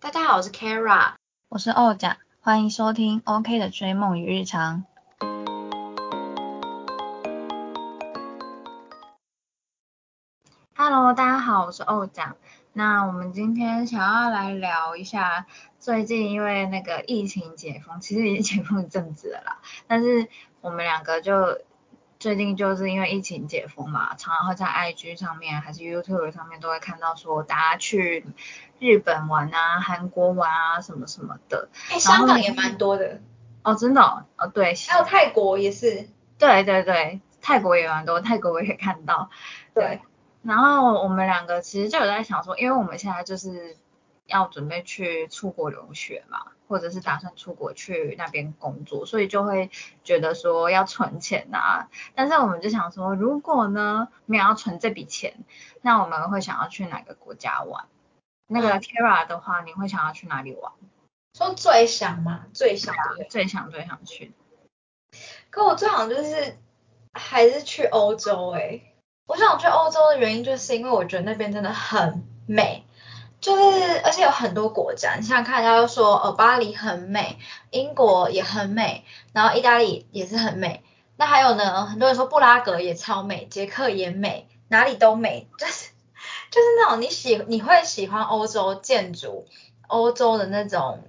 大家好，我是 Kara，我是欧甲，欢迎收听 OK 的追梦与日常。Hello，大家好，我是欧甲。那我们今天想要来聊一下，最近因为那个疫情解封，其实已经解封一阵子了啦，但是我们两个就。最近就是因为疫情解封嘛，常常会在 IG 上面还是 YouTube 上面都会看到说大家去日本玩啊、韩国玩啊什么什么的。哎，香港也蛮多的。哦，真的？哦，对。还有泰国也是。对对对，泰国也蛮多，泰国我也看到。对。然后我们两个其实就有在想说，因为我们现在就是要准备去出国留学嘛。或者是打算出国去那边工作，所以就会觉得说要存钱啊。但是我们就想说，如果呢没有要存这笔钱，那我们会想要去哪个国家玩？那个 Kara 的话，你会想要去哪里玩？说最想吗？最想最想最想去。可我最想就是还是去欧洲哎。我想去欧洲的原因就是因为我觉得那边真的很美。就是，而且有很多国家，你想看，大家都说，哦，巴黎很美，英国也很美，然后意大利也是很美，那还有呢，很多人说布拉格也超美，捷克也美，哪里都美，就是就是那种你喜你会喜欢欧洲建筑，欧洲的那种，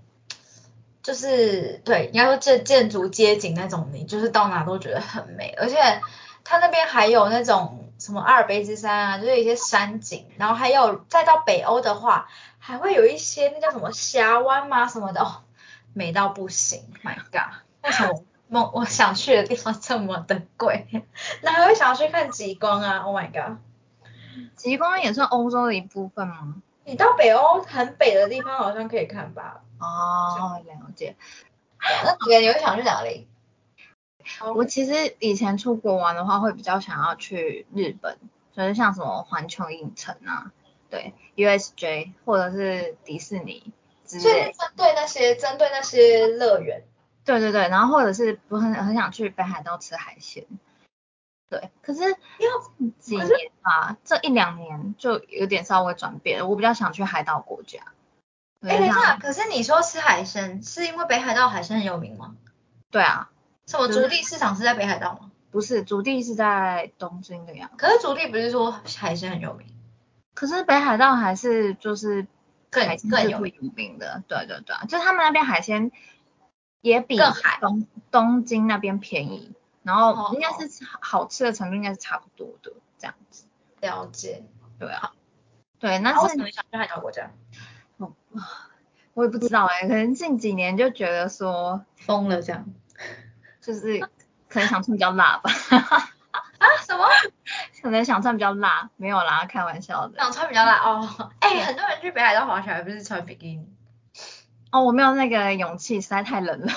就是对，应该说建建筑街景那种，你就是到哪都觉得很美，而且它那边还有那种。什么阿尔卑斯山啊，就是一些山景，然后还有再到北欧的话，还会有一些那叫什么峡湾吗什么的，哦，美到不行，My God，为什么梦我想去的地方这么的贵？那还会想要去看极光啊，Oh my God，极光也算欧洲的一部分吗？你到北欧很北的地方好像可以看吧？哦，了解。那主你会想去哪里？我其实以前出国玩的话，会比较想要去日本，就是像什么环球影城啊，对，USJ 或者是迪士尼之类。所以针对那些针对那些乐园。对对对，然后或者是不很很想去北海道吃海鲜。对，可是要几年吧，这一两年就有点稍微转变了，我比较想去海岛国家。哎，等一下，可是你说吃海鲜，是因为北海道海鲜很有名吗？对啊。什么主地市场是在北海道吗？不是，主地是在东京的样。可是主地不是说海鲜很有名？可是北海道还是就是更更有名的。对对对，就他们那边海鲜也比东东京那边便宜，然后应该是好吃的程度应该是差不多的这样子。了解。对啊。对，那为什么想去海岛国家？哦，我也不知道哎，可能近几年就觉得说疯了这样。就是可能想穿比较辣吧，啊什么？可能想穿比较辣，没有啦，开玩笑的。想穿比较辣哦，哎，很多人去北海道滑雪，还不是穿比基尼？哦，我没有那个勇气，实在太冷了。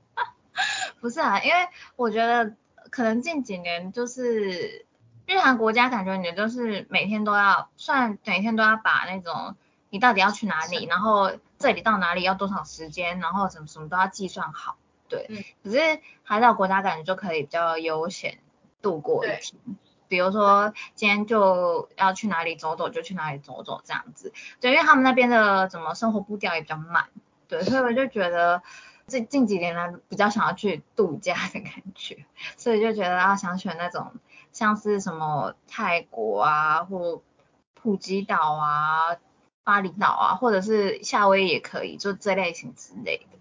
不是啊，因为我觉得可能近几年就是日韩国家，感觉你就是每天都要算，每天都要把那种你到底要去哪里，然后这里到哪里要多少时间，然后什么什么都要计算好。对，可是海岛国家感觉就可以比较悠闲度过一天，比如说今天就要去哪里走走就去哪里走走这样子，对，因为他们那边的怎么生活步调也比较慢，对，所以我就觉得这近几年来比较想要去度假的感觉，所以就觉得要想选那种像是什么泰国啊或普吉岛啊、巴厘岛啊，或者是夏威夷也可以，就这类型之类的。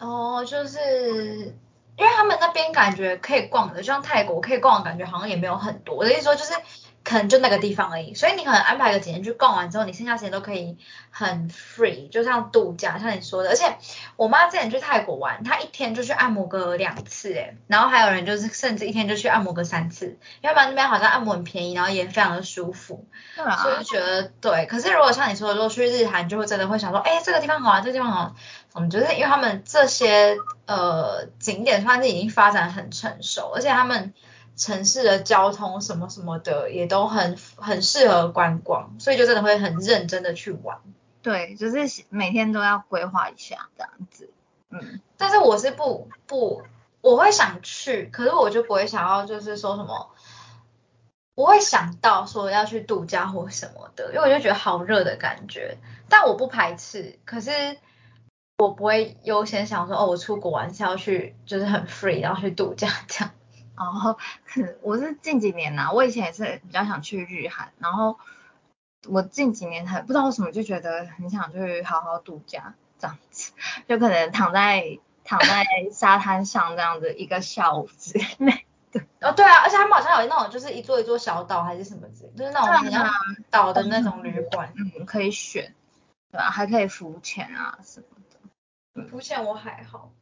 哦，就是因为他们那边感觉可以逛的，就像泰国可以逛的感觉好像也没有很多。我的意思说就是。可能就那个地方而已，所以你可能安排个几天去逛完之后，你剩下时间都可以很 free，就像度假，像你说的。而且我妈之前去泰国玩，她一天就去按摩个两次，诶，然后还有人就是甚至一天就去按摩个三次，因为那边好像按摩很便宜，然后也非常的舒服。对啊。所以就觉得对，可是如果像你说的，如果去日韩，就会真的会想说，哎，这个地方好玩，这个地方好，我们就是因为他们这些呃景点算是已经发展很成熟，而且他们。城市的交通什么什么的也都很很适合观光，所以就真的会很认真的去玩。对，就是每天都要规划一下这样子。嗯，但是我是不不，我会想去，可是我就不会想要就是说什么，我会想到说要去度假或什么的，因为我就觉得好热的感觉，但我不排斥，可是我不会优先想说哦，我出国玩是要去就是很 free，然后去度假这样。哦，可我是近几年呐，我以前也是比较想去日韩，然后我近几年还不知道为什么就觉得很想去好好度假这样子，就可能躺在躺在沙滩上这样子一个下午之类。对哦，对啊，而且他们好像有那种就是一座一座小岛还是什么之类，就是那种比较岛的那种旅馆，嗯，可以选，对吧？还可以浮潜啊什么的。浮潜我还好。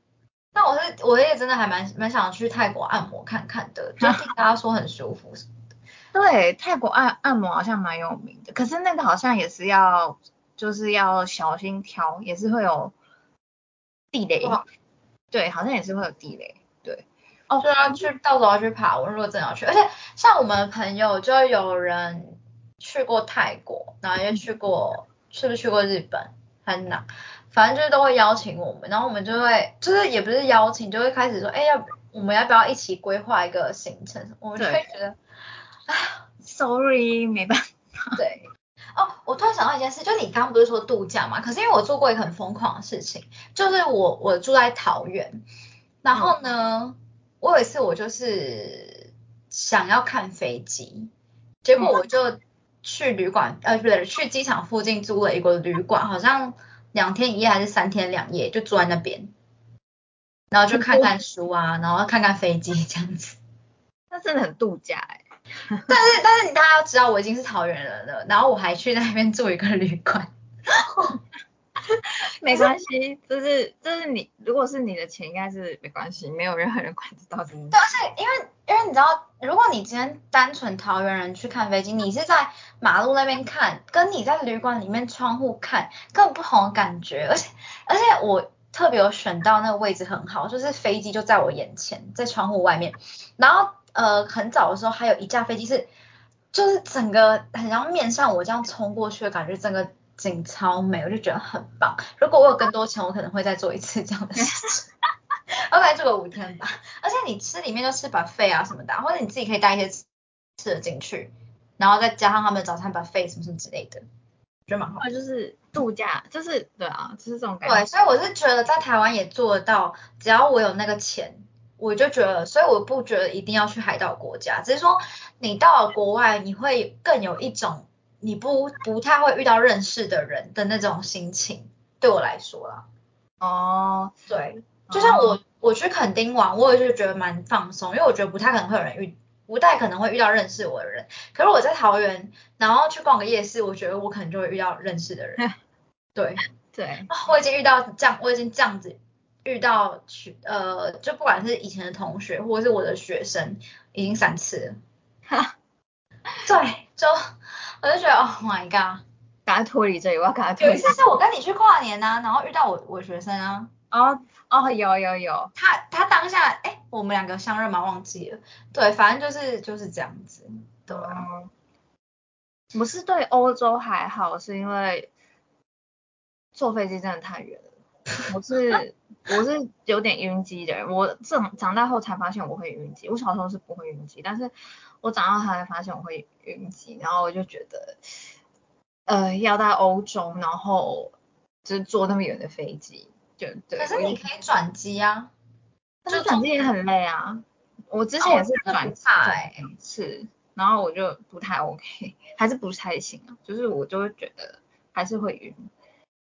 但我是我也真的还蛮蛮想去泰国按摩看看的，就 听大家说很舒服什么的。对，泰国按按摩好像蛮有名的，可是那个好像也是要就是要小心挑，也是会有地雷。对，好像也是会有地雷。对。哦，就要去到时候要去爬我，如果真要去，而且像我们朋友就有人去过泰国，然后又去过，是不是去过日本？很难。反正就是都会邀请我们，然后我们就会，就是也不是邀请，就会开始说，哎，要我们要不要一起规划一个行程？我们就会觉得，哎，sorry，没办法。对，哦，我突然想到一件事，就你刚刚不是说度假嘛？可是因为我做过一个很疯狂的事情，就是我我住在桃园，然后呢，我有一次我就是想要看飞机，结果我就去旅馆，呃，不对，去机场附近租了一个旅馆，好像。两天一夜还是三天两夜，就坐在那边，然后就看看书啊，然后看看飞机这样子。那真的很度假哎。但是但是大家要知道，我已经是桃园人了，然后我还去那边住一个旅馆。没关系，就是就是你，如果是你的钱，应该是没关系，没有任何人管得到这对，而且因为因为你知道，如果你今天单纯桃园人去看飞机，你是在马路那边看，跟你在旅馆里面窗户看，更不同的感觉。而且而且我特别有选到那个位置很好，就是飞机就在我眼前，在窗户外面。然后呃很早的时候，还有一架飞机是，就是整个很像面向我这样冲过去的感觉，整个。景超美，我就觉得很棒。如果我有更多钱，我可能会再做一次这样的事情。OK，做个五天吧。而且你吃里面就吃 buffet 啊什么的，或者你自己可以带一些吃的进去，然后再加上他们的早餐 buffet 什么什么之类的，我觉得蛮好。就是度假，就是对啊，就是这种感觉。对，所以我是觉得在台湾也做得到，只要我有那个钱，我就觉得，所以我不觉得一定要去海岛国家，只是说你到了国外，你会更有一种。你不不太会遇到认识的人的那种心情，对我来说啦。哦，对，就像我我去垦丁玩，我也就觉得蛮放松，因为我觉得不太可能会有人遇，不太可能会遇到认识我的人。可是我在桃园，然后去逛个夜市，我觉得我可能就会遇到认识的人。对 对，我已经遇到这样，我已经这样子遇到去呃，就不管是以前的同学或者是我的学生，已经三次了。哈，对，就。我就觉得，Oh my god，赶快脱离这里，我要赶快脱离。有一次是我跟你去跨年呐，然后遇到我我学生啊。哦哦，有有有。他他当下，哎，我们两个相认吗？忘记了。对，反正就是就是这样子。对。我是对欧洲还好，是因为坐飞机真的太远了。我是我是有点晕机的人，我长长大后才发现我会晕机。我小时候是不会晕机，但是。我长大才发现我会晕机，然后我就觉得，呃，要到欧洲，然后就是坐那么远的飞机，就对。可是你可以转机啊，就转机也很累啊。我之前也是转转次，然后我就不太 OK，还是不太行啊，就是我就会觉得还是会晕，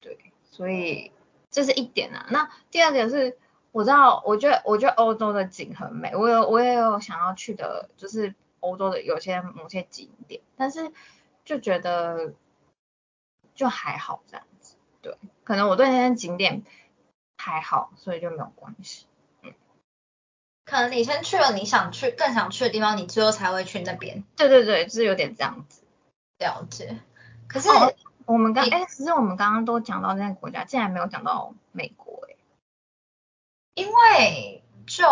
对，所以这是一点啊。那第二点是，我知道，我觉得我觉得欧洲的景很美，我有我也有想要去的，就是。欧洲的有些某些景点，但是就觉得就还好这样子，对，可能我对那些景点还好，所以就没有关系。嗯，可能你先去了你想去更想去的地方，你最后才会去那边。对对对，就是有点这样子。了解。可是我们刚哎，其实我们刚刚都讲到那个国家，竟然没有讲到美国哎。因为就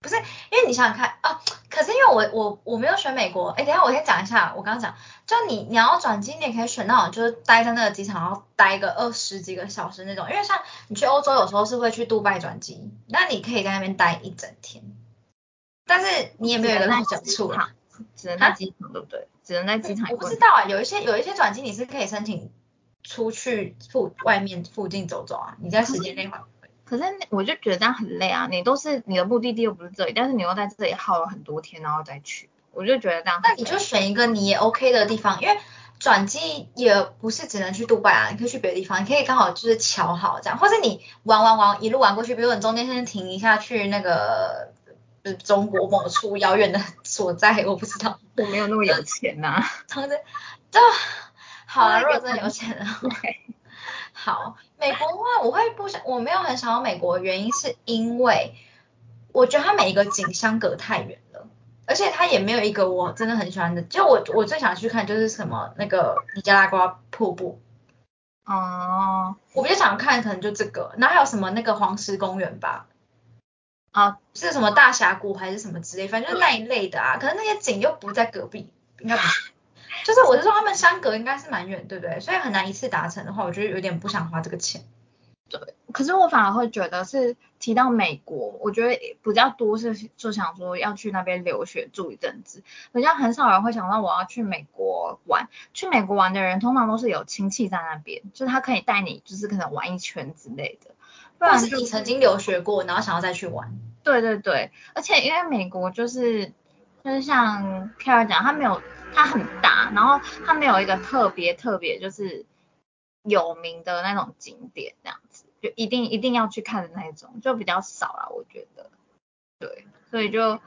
不是，因为你想想看啊。可是因为我我我没有选美国，哎，等下我先讲一下，我刚刚讲，就你你要转机，你也可以选那种就是待在那个机场，然后待个二十几个小时那种，因为像你去欧洲有时候是会去杜拜转机，那你可以在那边待一整天，但是你也没有一个落脚处啦。只能在机场，对不对？只能在机场。我不知道啊，有一些有一些转机你是可以申请出去附外面附近走走啊，你在时间内还。可是我就觉得这样很累啊，你都是你的目的地又不是这里，但是你又在这里耗了很多天，然后再去，我就觉得这样。那你就选一个你也 OK 的地方，因为转机也不是只能去杜拜啊，你可以去别的地方，你可以刚好就是瞧好这样，或者你玩玩玩一路玩过去，比如你中间先停一下去那个中国某处遥远的所在，我不知道，我没有那么有钱 呐。好的，就好了，如果真的有钱的话。好，美国的话，我会不想，我没有很想要美国，原因是因为我觉得它每一个景相隔太远了，而且它也没有一个我真的很喜欢的，就我我最想去看就是什么那个尼加拉瓜瀑布，哦，我比较想看可能就这个，然后还有什么那个黄石公园吧，啊，是什么大峡谷还是什么之类，反正就那一类的啊，可是那些景又不在隔壁，应该不是。就是我是说他们相隔应该是蛮远，对不对？所以很难一次达成的话，我觉得有点不想花这个钱。对，可是我反而会觉得是提到美国，我觉得比较多是就想说要去那边留学住一阵子，比较很少人会想到我要去美国玩。去美国玩的人通常都是有亲戚在那边，就是他可以带你，就是可能玩一圈之类的。不然是你曾经留学过，然后想要再去玩。对对对，而且因为美国就是就是像 k a r 讲，他没有。它很大，然后它没有一个特别特别就是有名的那种景点，这样子就一定一定要去看的那种，就比较少啦，我觉得。对，所以就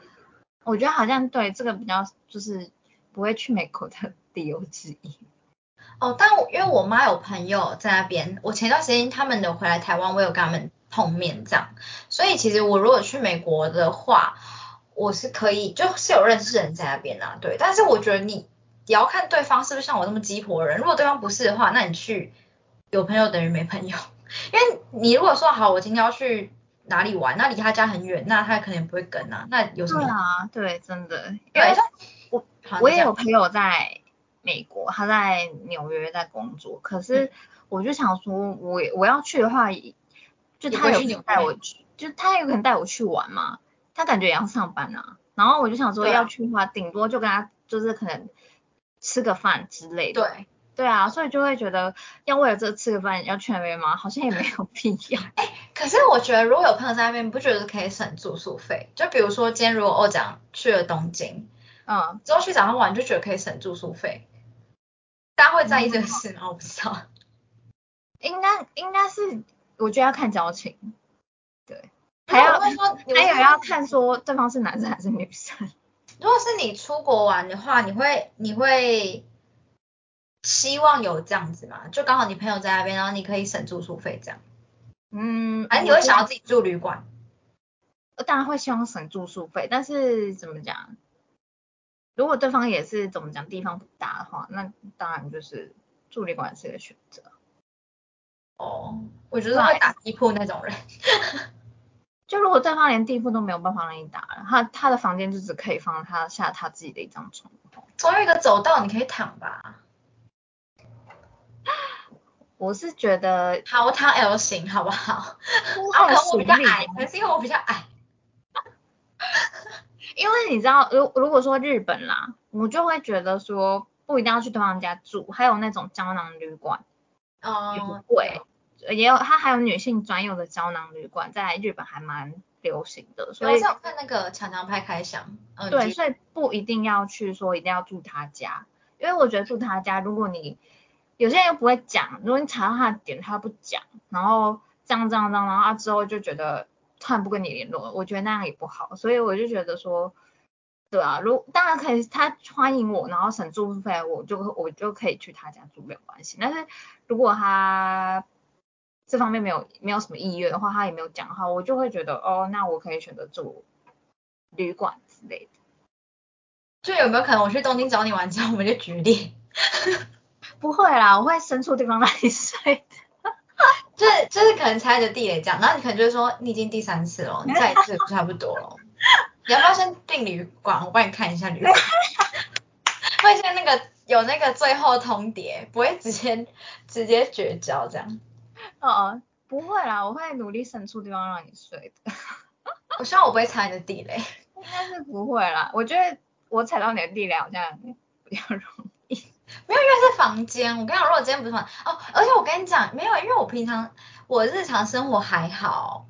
我觉得好像对这个比较就是不会去美国的理由之一。哦，但我因为我妈有朋友在那边，我前段时间他们有回来台湾，我有跟他们碰面这样，所以其实我如果去美国的话。我是可以，就是有认识人在那边啊，对。但是我觉得你也要看对方是不是像我那么鸡婆人。如果对方不是的话，那你去有朋友等于没朋友。因为你如果说好，我今天要去哪里玩，那离他家很远，那他可能不会跟啊。那有什么？对啊，对，真的。因为，我我也有朋友在美国，他在纽约在工作。可是我就想说，我我要去的话，就他有带我去，就他有可能带我去玩嘛。他感觉也要上班啊，然后我就想说要去的话，顶多就跟他就是可能吃个饭之类的。对，对啊，所以就会觉得要为了这吃个饭要去那边吗？好像也没有必要。哎，可是我觉得如果有朋友在那边，不觉得可以省住宿费？就比如说今天如果我讲去了东京，嗯，之后去早上玩就觉得可以省住宿费。大家会在意这个事吗？我不知道。应该应该是，我觉得要看交情。对。还要说，还有要看说对方是男生还是女生。如果是你出国玩的话，你会你会希望有这样子吗？就刚好你朋友在那边，然后你可以省住宿费这样。嗯，哎，你会想要自己住旅馆？当然会希望省住宿费，但是怎么讲？如果对方也是怎么讲地方不大的话，那当然就是住旅馆是一个选择。哦，我觉得会打地铺那种人。就如果对方连地铺都没有办法让你打了，他他的房间就只可以放他下他自己的一张床。总有一个走道你可以躺吧？我是觉得，好，我躺 L 型好不好？可能我比较矮，可是因为我比较矮。因为你知道，如如果说日本啦，我就会觉得说不一定要去对方家住，还有那种胶囊旅馆，哦，贵。也有，它还有女性专用的胶囊旅馆，在日本还蛮流行的。所以我看那个常常拍开箱。嗯，对，所以不一定要去说一定要住他家，因为我觉得住他家，如果你有些人又不会讲，如果你查到他的点他不讲，然后这样这样这样，然后他之后就觉得突然不跟你联络，我觉得那样也不好。所以我就觉得说，对啊，如当然可以，他欢迎我，然后省住宿费，我就我就可以去他家住没有关系。但是如果他这方面没有没有什么意愿的话，他也没有讲话，我就会觉得哦，那我可以选择住旅馆之类的。就有没有可能我去东京找你玩之后，我们就决裂？不会啦，我会伸出地方让你睡的。就是就是可能猜着地雷这样，然后你可能就会说你已经第三次了，你再一次差不多了。你要不要先订旅馆？我帮你看一下旅馆。会先那个有那个最后通牒，不会直接直接绝交这样。哦，不会啦，我会努力伸出地方让你睡的。我希望我不会踩你的地雷。应该是不会啦，我觉得我踩到你的地雷好像比较容易。没有，因为是房间。我跟你讲，如果今天不是房哦，而且我跟你讲，没有，因为我平常我日常生活还好，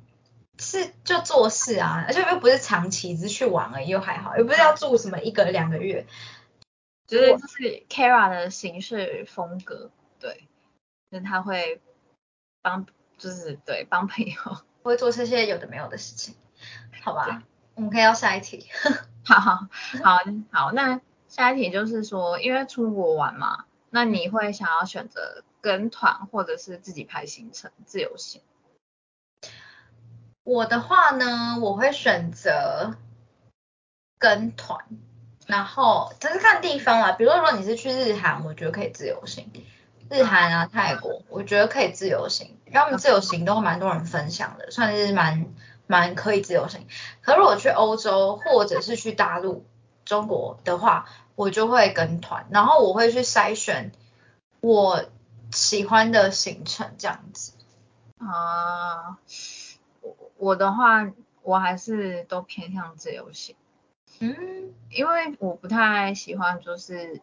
是就做事啊，而且又不是长期，只是去玩而已，又还好，又不是要住什么一个两个月。就是就是 Kara 的行事风格，对，就是他会帮，就是对帮朋友，会做这些有的没有的事情，好吧？我们可以要下一题。好好好好，那下一题就是说，因为出国玩嘛，那你会想要选择跟团或者是自己排行程自由行？我的话呢，我会选择跟团。然后这是看地方啦，比如说如果你是去日韩，我觉得可以自由行。日韩啊，泰国，我觉得可以自由行，因为他们自由行都蛮多人分享的，算是蛮蛮可以自由行。可如果去欧洲或者是去大陆、中国的话，我就会跟团，然后我会去筛选我喜欢的行程这样子。啊，我我的话，我还是都偏向自由行。嗯，因为我不太喜欢就是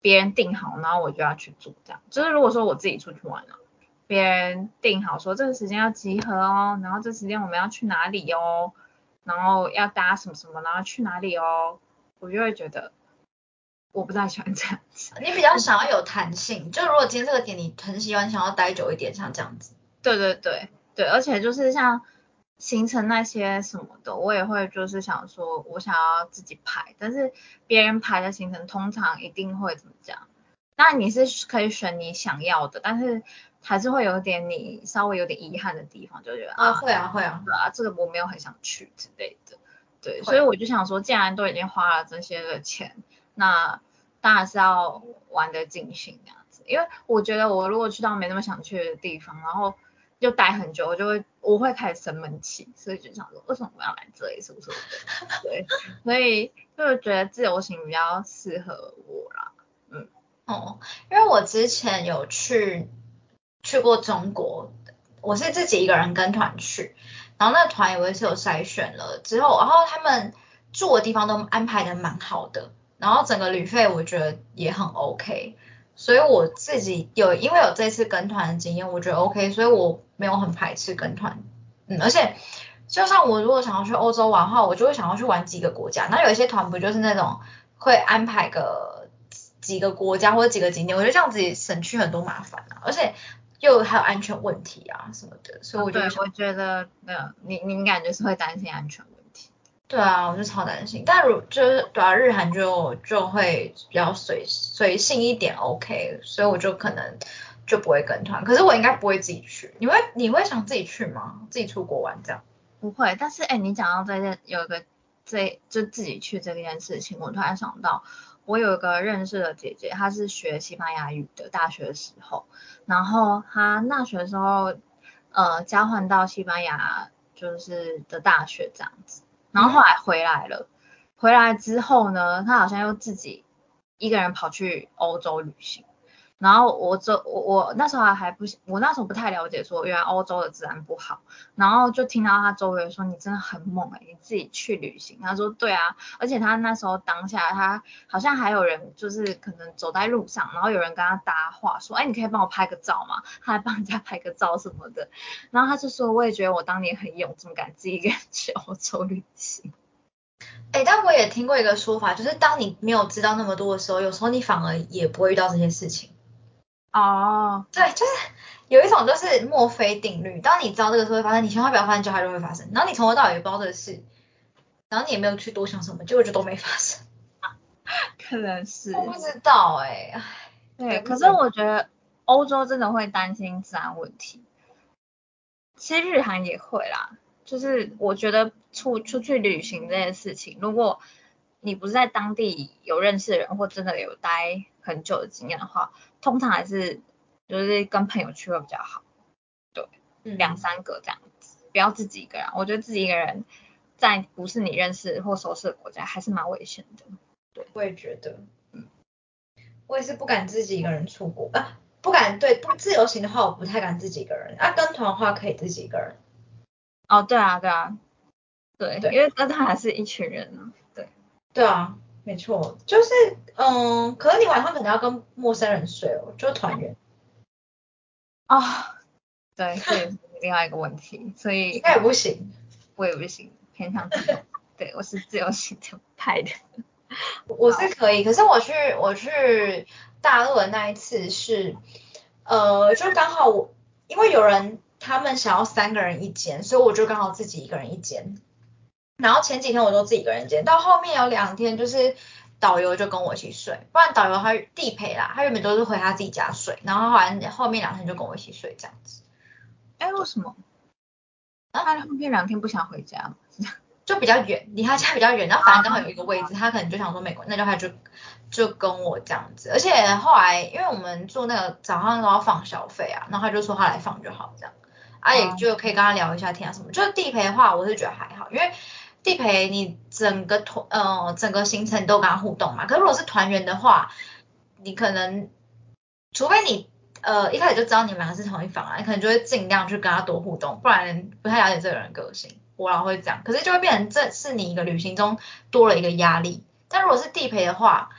别人定好，然后我就要去做这样。就是如果说我自己出去玩了，别人定好说这个时间要集合哦，然后这时间我们要去哪里哦，然后要搭什么什么，然后去哪里哦，我就会觉得我不太喜欢这样子。你比较想要有弹性，就如果今天这个点你很喜欢，想要待久一点，像这样子。对对对对，而且就是像。行程那些什么的，我也会就是想说，我想要自己排，但是别人排的行程通常一定会怎么讲？那你是可以选你想要的，但是还是会有点你稍微有点遗憾的地方，就觉得啊会啊会啊，对啊，这个我没有很想去之类的，对，所以我就想说，既然都已经花了这些的钱，那当然是要玩的尽兴这样子，因为我觉得我如果去到没那么想去的地方，然后。就待很久，我就会我会开始生闷气，所以就想说为什么我要来这里，是不是？对，所以就是觉得自由行比较适合我啦。嗯，哦，因为我之前有去去过中国，我是自己一个人跟团去，然后那个团也是有筛选了之后，然后他们住的地方都安排的蛮好的，然后整个旅费我觉得也很 OK。所以我自己有，因为有这次跟团的经验，我觉得 OK，所以我没有很排斥跟团。嗯，而且就像我如果想要去欧洲玩的话，我就会想要去玩几个国家。那有一些团不就是那种会安排个几个国家或者几个景点，我觉得这样子省去很多麻烦啊，而且又还有安全问题啊什么的。所以我就我觉得，那你你感觉是会担心安全问题？对啊，我就超担心。但如就是对啊，日韩就就会比较随随性一点，OK，所以我就可能就不会跟团。可是我应该不会自己去。你会你会想自己去吗？自己出国玩这样？不会。但是哎，你讲到这件有一个这就自己去这件事情，我突然想到，我有一个认识的姐姐，她是学西班牙语的，大学的时候，然后她大学的时候呃交换到西班牙就是的大学这样子。然后后来回来了，回来之后呢，她好像又自己一个人跑去欧洲旅行。然后我周我我那时候还还不我那时候不太了解，说原来欧洲的治安不好。然后就听到他周围说你真的很猛哎，你自己去旅行。他说对啊，而且他那时候当下他好像还有人就是可能走在路上，然后有人跟他搭话说，哎，你可以帮我拍个照吗？他还帮人家拍个照什么的。然后他就说，我也觉得我当年很勇，怎么敢自己一个人去欧洲旅行？哎，但我也听过一个说法，就是当你没有知道那么多的时候，有时候你反而也不会遇到这些事情。哦，对，就是有一种就是墨菲定律，当你知道这个事会发生，你千万不要发生，就它就会发生。然后你从头到尾不知道这个事，然后你也没有去多想什么，结果就都没发生。可能是。我不知道哎，唉。对，可是我觉得欧洲真的会担心治安问题。其实日韩也会啦，就是我觉得出出去旅行这件事情，如果你不是在当地有认识的人，或真的有待很久的经验的话，通常还是就是跟朋友去会比较好。对，两三个这样子，不要自己一个人。我觉得自己一个人在不是你认识或熟识的国家，还是蛮危险的。对，我也觉得，嗯，我也是不敢自己一个人出国啊，不敢对不自由行的话，我不太敢自己一个人啊，跟团的话可以自己一个人。哦，对啊，对啊，对，因为跟团还是一群人呢。对对啊，没错，就是嗯，可是你晚上可能要跟陌生人睡哦，就团圆。啊，对，这也是另外一个问题，所以应该也不行。我也不行，偏向自由。对，我是自由行的派的。我是可以，可是我去我去大陆的那一次是，呃，就刚好我因为有人他们想要三个人一间，所以我就刚好自己一个人一间。然后前几天我都自己一个人间，到后面有两天就是导游就跟我一起睡，不然导游他地陪啦，他原本都是回他自己家睡，然后后来后面两天就跟我一起睡这样子。哎，为什么？他后面两天不想回家 就比较远，离他家比较远，然后反正刚好有一个位置，他可能就想说美国，那就他就就跟我这样子，而且后来因为我们住那个早上都要放小费啊，然后他就说他来放就好这样，啊也就可以跟他聊一下天啊什么，就是地陪的话我是觉得还好，因为地陪你整个团呃整个行程都跟他互动嘛，可是如果是团员的话，你可能除非你。呃，一开始就知道你们两个是同一房啊，你可能就会尽量去跟他多互动，不然不太了解这个人个性，我老会这样。可是就会变成这是你一个旅行中多了一个压力。但如果是地陪的话，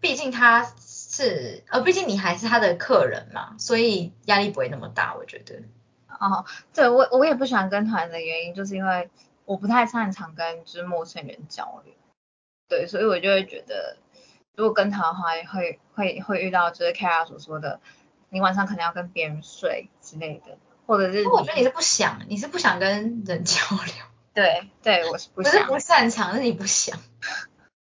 毕竟他是呃，毕竟你还是他的客人嘛，所以压力不会那么大，我觉得。哦，对我我也不喜欢跟团的原因，就是因为我不太擅长跟就是陌生人交流，对，所以我就会觉得，如果跟他的话，会会会遇到就是 Kara 所说的。你晚上可能要跟别人睡之类的，或者是我觉得你是不想，你是不想跟人交流。对对，我是不想。不是不擅长，是你不想。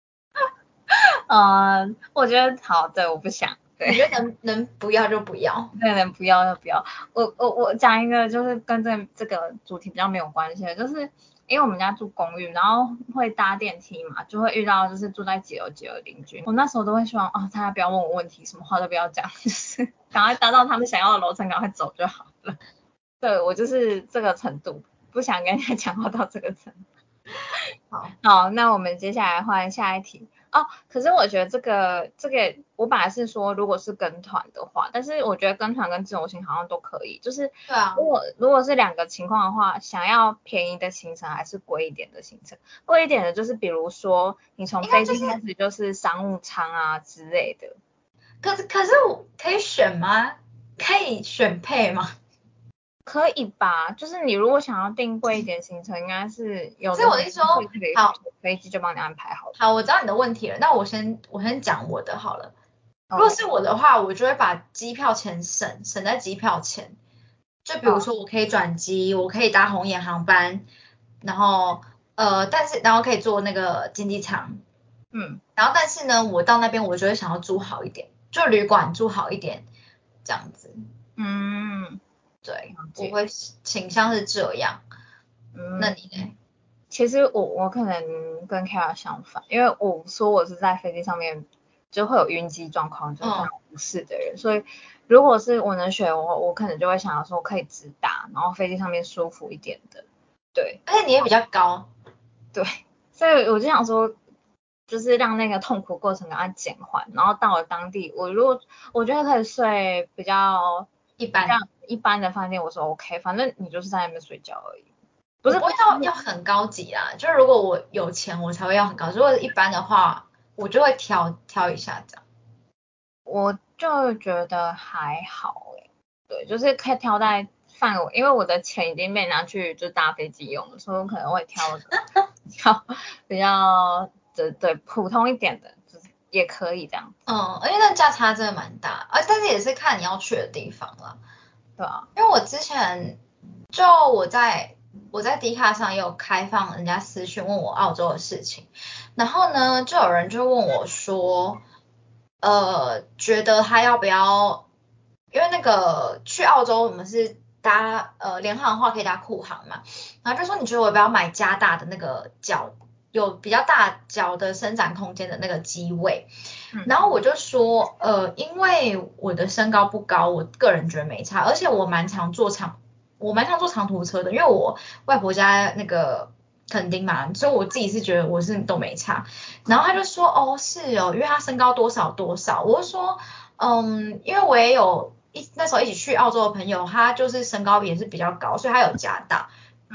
嗯，我觉得好，对，我不想。对，你觉得能能不要就不要，对，能不要就不要。我我我讲一个，就是跟这这个主题比较没有关系的，就是。因为我们家住公寓，然后会搭电梯嘛，就会遇到就是住在几楼几楼邻居。我那时候都会希望啊，大家不要问我问题，什么话都不要讲，就是赶快搭到他们想要的楼层，赶快走就好了。对我就是这个程度，不想跟人家讲话到这个程度。好，好，那我们接下来换下一题。哦，可是我觉得这个这个，我本来是说如果是跟团的话，但是我觉得跟团跟自由行好像都可以，就是对啊，如果如果是两个情况的话，想要便宜的行程还是贵一点的行程？贵一点的就是比如说你从飞机开始就是商务舱啊之类的。可是可是我可以选吗？可以选配吗？可以吧，就是你如果想要订贵一点行程，应该是有。所以我是说，好，飞机就帮你安排好了。好，我知道你的问题了，那我先我先讲我的好了。如果是我的话，我就会把机票钱省省在机票钱。就比如说，我可以转机，我可以搭红眼航班，然后呃，但是然后可以坐那个经济舱，嗯，然后但是呢，我到那边我就会想要住好一点，就旅馆住好一点，这样子，嗯。对，我会倾向是这样。嗯，那你呢？其实我我可能跟 Kara 相反，因为我说我是在飞机上面就会有晕机状况，就常不适的人，所以如果是我能选，我我可能就会想要说可以直达，然后飞机上面舒服一点的。对，而且你也比较高。对，所以我就想说，就是让那个痛苦过程给它减缓，然后到了当地，我如果我觉得可以睡比较。一般一般的饭店我说 OK，反正你就是在那边睡觉而已，不是不要要很高级啦，就是如果我有钱我才会要很高，如果一般的话我就会挑挑一下这样。我就觉得还好哎，对，就是可以挑在范围，因为我的钱已经被拿去就搭飞机用了，所以我可能会挑 挑比较对对普通一点的。也可以这样，嗯，因为那价差真的蛮大，而但是也是看你要去的地方了，对啊，因为我之前就我在我在 D 卡上也有开放人家私讯问我澳洲的事情，然后呢就有人就问我说，呃，觉得他要不要，因为那个去澳洲我们是搭呃联航的话可以搭库航嘛，然后就说你觉得我要不要买加大的那个脚。有比较大脚的伸展空间的那个机位，然后我就说，呃，因为我的身高不高，我个人觉得没差，而且我蛮常坐长，我蛮常坐长途车的，因为我外婆家那个垦丁嘛，所以我自己是觉得我是都没差。然后他就说，哦，是哦，因为他身高多少多少，我就说，嗯，因为我也有一那时候一起去澳洲的朋友，他就是身高也是比较高，所以他有加大。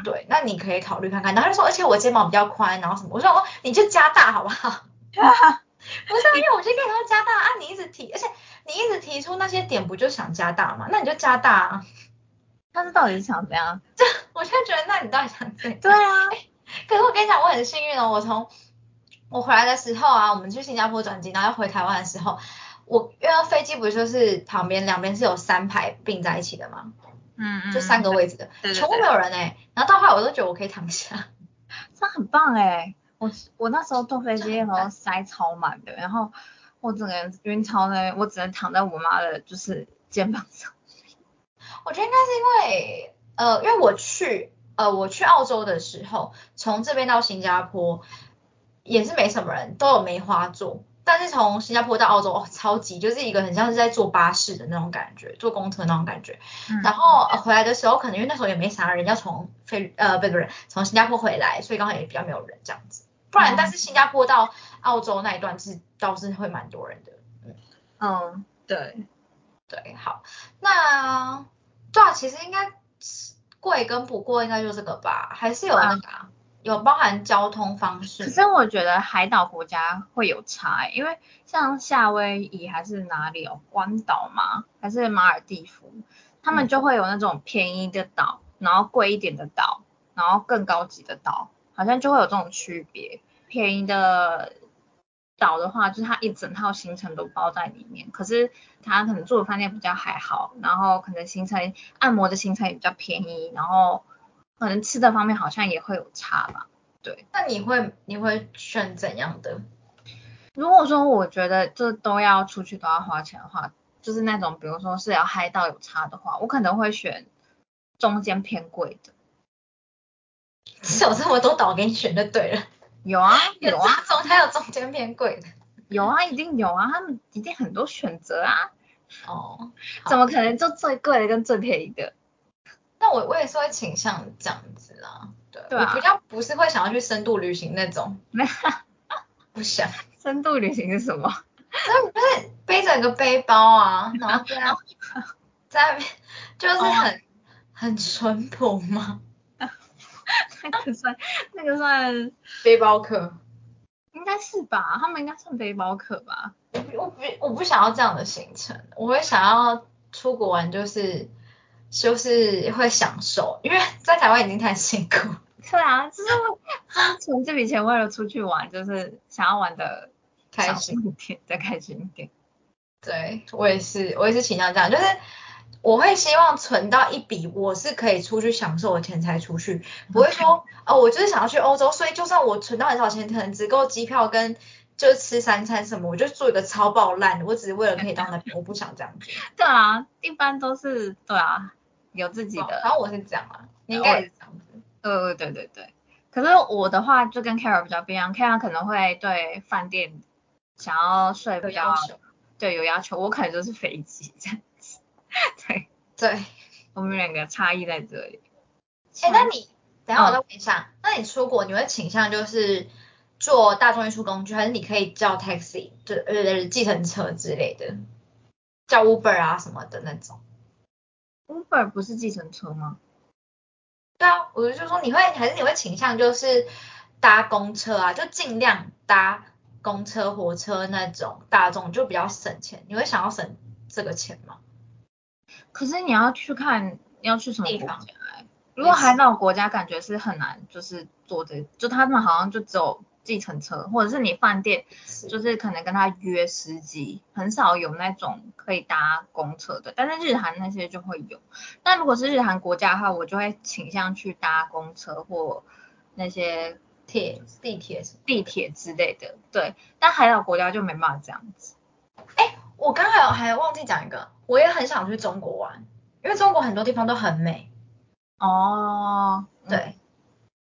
对，那你可以考虑看看。然后他就说，而且我肩膀比较宽，然后什么？我说哦，你就加大好不好？不是啊，因为我就跟你说加大啊，你一直提，而且你一直提出那些点，不就想加大吗？那你就加大啊。他是到底是想怎样？这我现在觉得，那你到底想怎样？对啊，可是我跟你讲，我很幸运哦，我从我回来的时候啊，我们去新加坡转机，然后要回台湾的时候，我因为飞机不就是旁边两边是有三排并在一起的吗？嗯嗯，就三个位置的，对对全部没有人哎、然后到后来我都觉得我可以躺下。这样很棒哎！我我那时候坐飞机的时候塞超满的，然后我整个人晕超呢，我只能躺在我妈的就是肩膀上。我觉得应该是因为，呃，因为我去，呃，我去澳洲的时候，从这边到新加坡也是没什么人，都有梅花座。但是从新加坡到澳洲，哦，超级就是一个很像是在坐巴士的那种感觉，坐公车那种感觉。嗯然后、呃、回来的时候，可能因为那时候也没啥人要从菲呃不是不是从新加坡回来，所以刚好也比较没有人这样子。不然，嗯但是新加坡到澳洲那一段是倒是会蛮多人的。嗯，对，对，好，那对啊，其实应该贵跟不贵应该就这个吧，还是有那个、啊、有包含交通方式。可是我觉得海岛国家会有差、欸，因为像夏威夷还是哪里哦关岛吗？还是马尔蒂夫，他们就会有那种便宜的岛，然后贵一点的岛，然后更高级的岛，好像就会有这种区别。便宜的岛的话，就是它一整套行程都包在里面，可是它可能住的饭店比较还好，然后可能行程按摩的行程也比较便宜，然后可能吃的方面好像也会有差吧。对，那你会你会选怎样的？如果说我觉得这都要出去都要花钱的话，就是那种比如说是要嗨到有差的话，我可能会选中间偏贵的。是有这么多岛给你选就对了。有啊有啊中还有中间偏贵的。有啊，一定有啊，他们一定很多选择啊，哦，怎么可能就最贵的跟最便宜的？那我我也是会倾向这样子啦。对，对啊我比较不是会想要去深度旅行那种，不想。深度旅行是什么？那 你就是背着一个背包啊，然后在那在就是很、很淳朴吗？那个算那个算背包客，应该是吧？他们应该算背包客吧？我不我不想要这样的行程，我会想要出国玩，就是就是会享受，因为在台湾已经太辛苦。对啊，就是就是存这笔钱为了出去玩，就是想要玩的开心一点，再开心一点。对我也是，我也是倾向这样，就是我会希望存到一笔我是可以出去享受的钱才出去，不会说哦，我就是想要去欧洲，所以就算我存到很少钱，可能只够机票跟就是吃三餐什么，我就做一个超爆烂，我只是为了可以到那边，我不想这样子。对啊，一般都是对啊，有自己的。然后我是这样啊，你应该也是这样子。呃，对对对。可是我的话就跟 Kara 比较不一样，Kara 可能会对饭店想要睡比较对有要求，我可能就是飞机这样子。对，对，我们两个差异在这里。哎，那你等下我再嗯问一下，那你出国你会倾向就是坐大众运输工具，还是你可以叫 taxi，就呃计程车之类的，叫 Uber 啊什么的那种？Uber 不是计程车吗？对啊，我就说你会还是你会倾向就是搭公车啊，就尽量搭公车、火车那种大众，就比较省钱。你会想要省这个钱吗？可是你要去看你要去什么地方？如果海岛国家感觉是很难，就是做这，就他们好像就只有计程车，或者是你饭店就是可能跟他约司机，很少有那种可以搭公车的。但是日韩那些就会有。但如果是日韩国家的话，我就会倾向去搭公车或那些铁地铁？地铁之类的。对，但海岛国家就没办法这样子。哎我刚才有还忘记讲一个，我也很想去中国玩，因为中国很多地方都很美。哦，嗯对，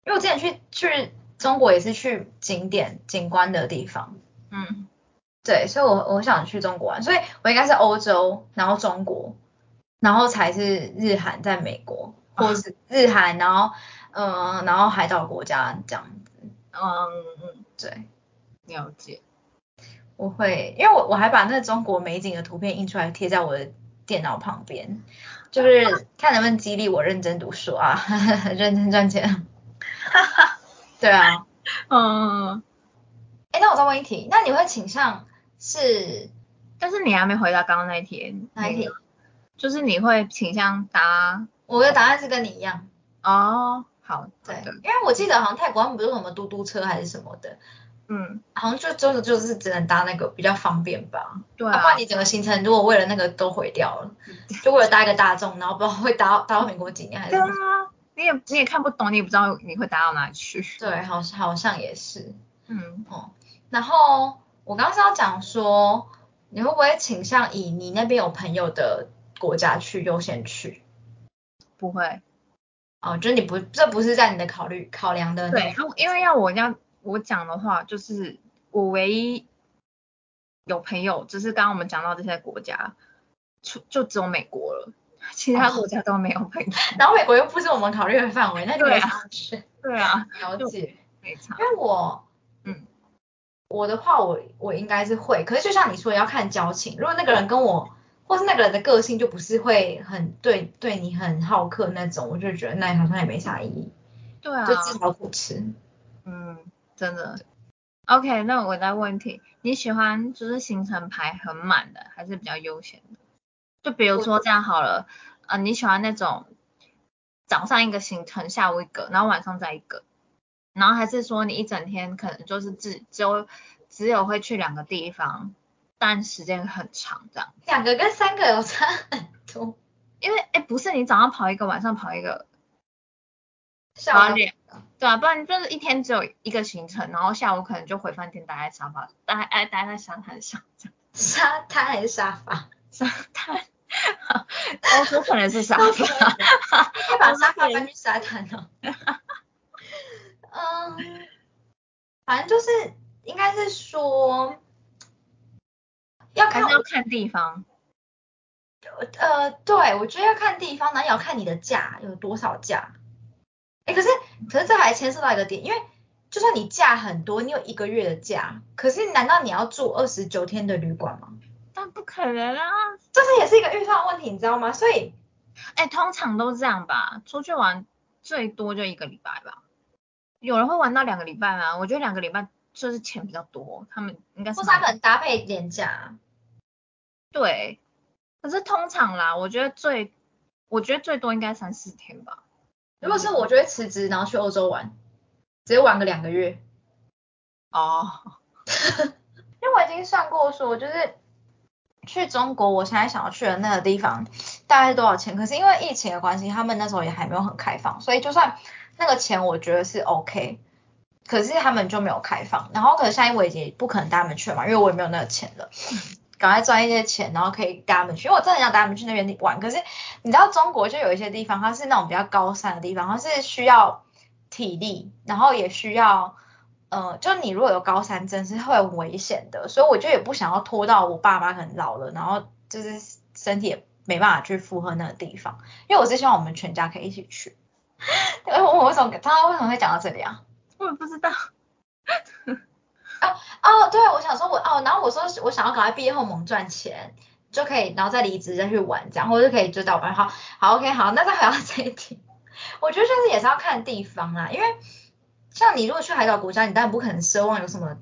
因为我之前去去中国也是去景点景观的地方，嗯，对，所以我我想去中国玩，所以我应该是欧洲，然后中国，然后才是日韩在美国，或是日韩，然后嗯、呃然后海岛国家这样子，嗯嗯，对，了解。我会，因为我我还把那中国美景的图片印出来贴在我的电脑旁边，就是 看能不能激励我认真读书啊，认真赚钱。对啊，嗯，哎，那我再问一题，那你会倾向是？但是你还没回答刚刚那一题。哪一题？就是你会倾向答？我的答案是跟你一样。哦，好，对，因为我记得好像泰国他们不是什么嘟嘟车还是什么的。嗯，好像就就是就是只能搭那个比较方便吧。对啊。不然你整个行程如果为了那个都毁掉了，就为了搭一个大众，然后不知道会搭搭到美国几年还是？对啊，你也你也看不懂，你也不知道你会搭到哪里去。对，好像好像也是。嗯哦，然后我刚刚是要讲说，你会不会倾向以你那边有朋友的国家去优先去？不会。哦，就是你不，这不是在你的考虑考量的。对，因为要我要。我讲的话就是我唯一有朋友，就是刚刚我们讲到这些国家，就就只有美国了，其他国家都没有朋友。然后美国又不是我们考虑的范围，那就没差去。对啊，了解，没差。因为我，嗯，我的话，我我应该是会，可是就像你说，要看交情。如果那个人跟我，或是那个人的个性就不是会很对对你很好客那种，我就觉得那好像也没啥意义。对啊，就自讨苦吃。嗯。真的，OK，那我再问题，你喜欢就是行程排很满的，还是比较悠闲的？就比如说这样好了，呃，你喜欢那种早上一个行程，下午一个，然后晚上再一个，然后还是说你一整天可能就是只只有只有会去两个地方，但时间很长这样？两个跟三个有差很多，因为哎，不是你早上跑一个，晚上跑一个。下午两个，对啊，不然就是一天只有一个行程，然后下午可能就回饭店待在沙发，待哎待在沙滩上这样。沙滩还是沙发？沙滩，欧洲可能是沙发。可以把沙发搬去沙滩了。嗯，反正就是应该是说，要看要看地方。呃，对，我觉得要看地方，那也要看你的假有多少假。哎，可是可是这还牵涉到一个点，因为就算你假很多，你有一个月的假，可是难道你要住二十九天的旅馆吗？那不可能啊！这是也是一个预算问题，你知道吗？所以，哎，通常都这样吧，出去玩最多就一个礼拜吧。有人会玩到两个礼拜吗？我觉得两个礼拜就是钱比较多，他们应该是。或是他们搭配廉价。对，可是通常啦，我觉得最，我觉得最多应该三四天吧。如果是我就会辞职，然后去欧洲玩，直接玩个两个月。哦，因为我已经算过说，就是去中国，我现在想要去的那个地方大概是多少钱？可是因为疫情的关系，他们那时候也还没有很开放，所以就算那个钱我觉得是 OK，可是他们就没有开放。然后可能现在我已经不可能带他们去了嘛，因为我也没有那个钱了。赶快赚一些钱，然后可以带他们去，因为我真的想带他们去那边玩。可是你知道中国就有一些地方，它是那种比较高山的地方，它是需要体力，然后也需要，呃，就你如果有高山症是会很危险的，所以我就也不想要拖到我爸妈很老了，然后就是身体也没办法去负荷那个地方，因为我是希望我们全家可以一起去。哎，我为什么他为什么会讲到这里啊？我也不知道。哦哦，对，我想说，我哦，然后我说我想要赶快毕业后猛赚钱，就可以，然后再离职再去玩这样，或者可以就到班。好，好，OK，好，那再回到这一题，我觉得就是也是要看地方啦，因为像你如果去海岛国家，你当然不可能奢望有什么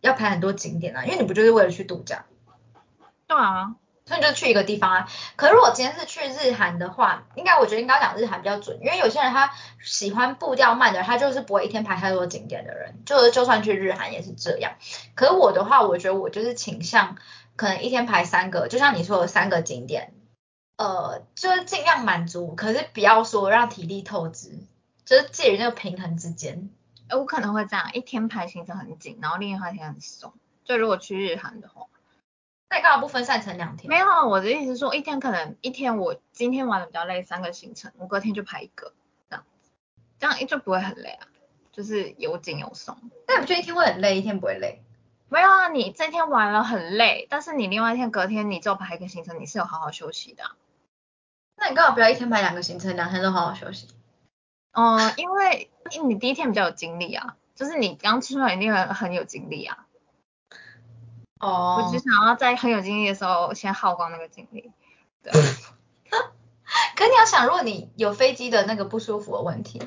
要排很多景点啊，因为你不就是为了去度假？对啊。所以就去一个地方啊。可如果今天是去日韩的话，应该我觉得应该讲日韩比较准，因为有些人他喜欢步调慢的，他就是不会一天排太多景点的人，就是就算去日韩也是这样。可是我的话，我觉得我就是倾向可能一天排三个，就像你说的三个景点，呃，就是尽量满足，可是不要说让体力透支，就是介于那个平衡之间。哎，我可能会这样，一天排行程很紧，然后另外一天很松。就如果去日韩的话。那你干嘛不分散成两天？没有，我的意思是说，一天可能一天我今天玩的比较累，三个行程，我隔天就排一个，这样子，这样就不会很累啊，就是有紧有松。但你不觉得一天会很累，一天不会累？没有啊，你这天玩了很累，但是你另外一天隔天你就排一个行程，你是有好好休息的。那你干嘛不要一天排两个行程，两天都好好休息？嗯，因为你第一天比较有精力啊，就是你刚出来一定很很有精力啊。哦，我只想要在很有精力的时候先耗光那个精力。对。可你要想，如果你有飞机的那个不舒服的问题，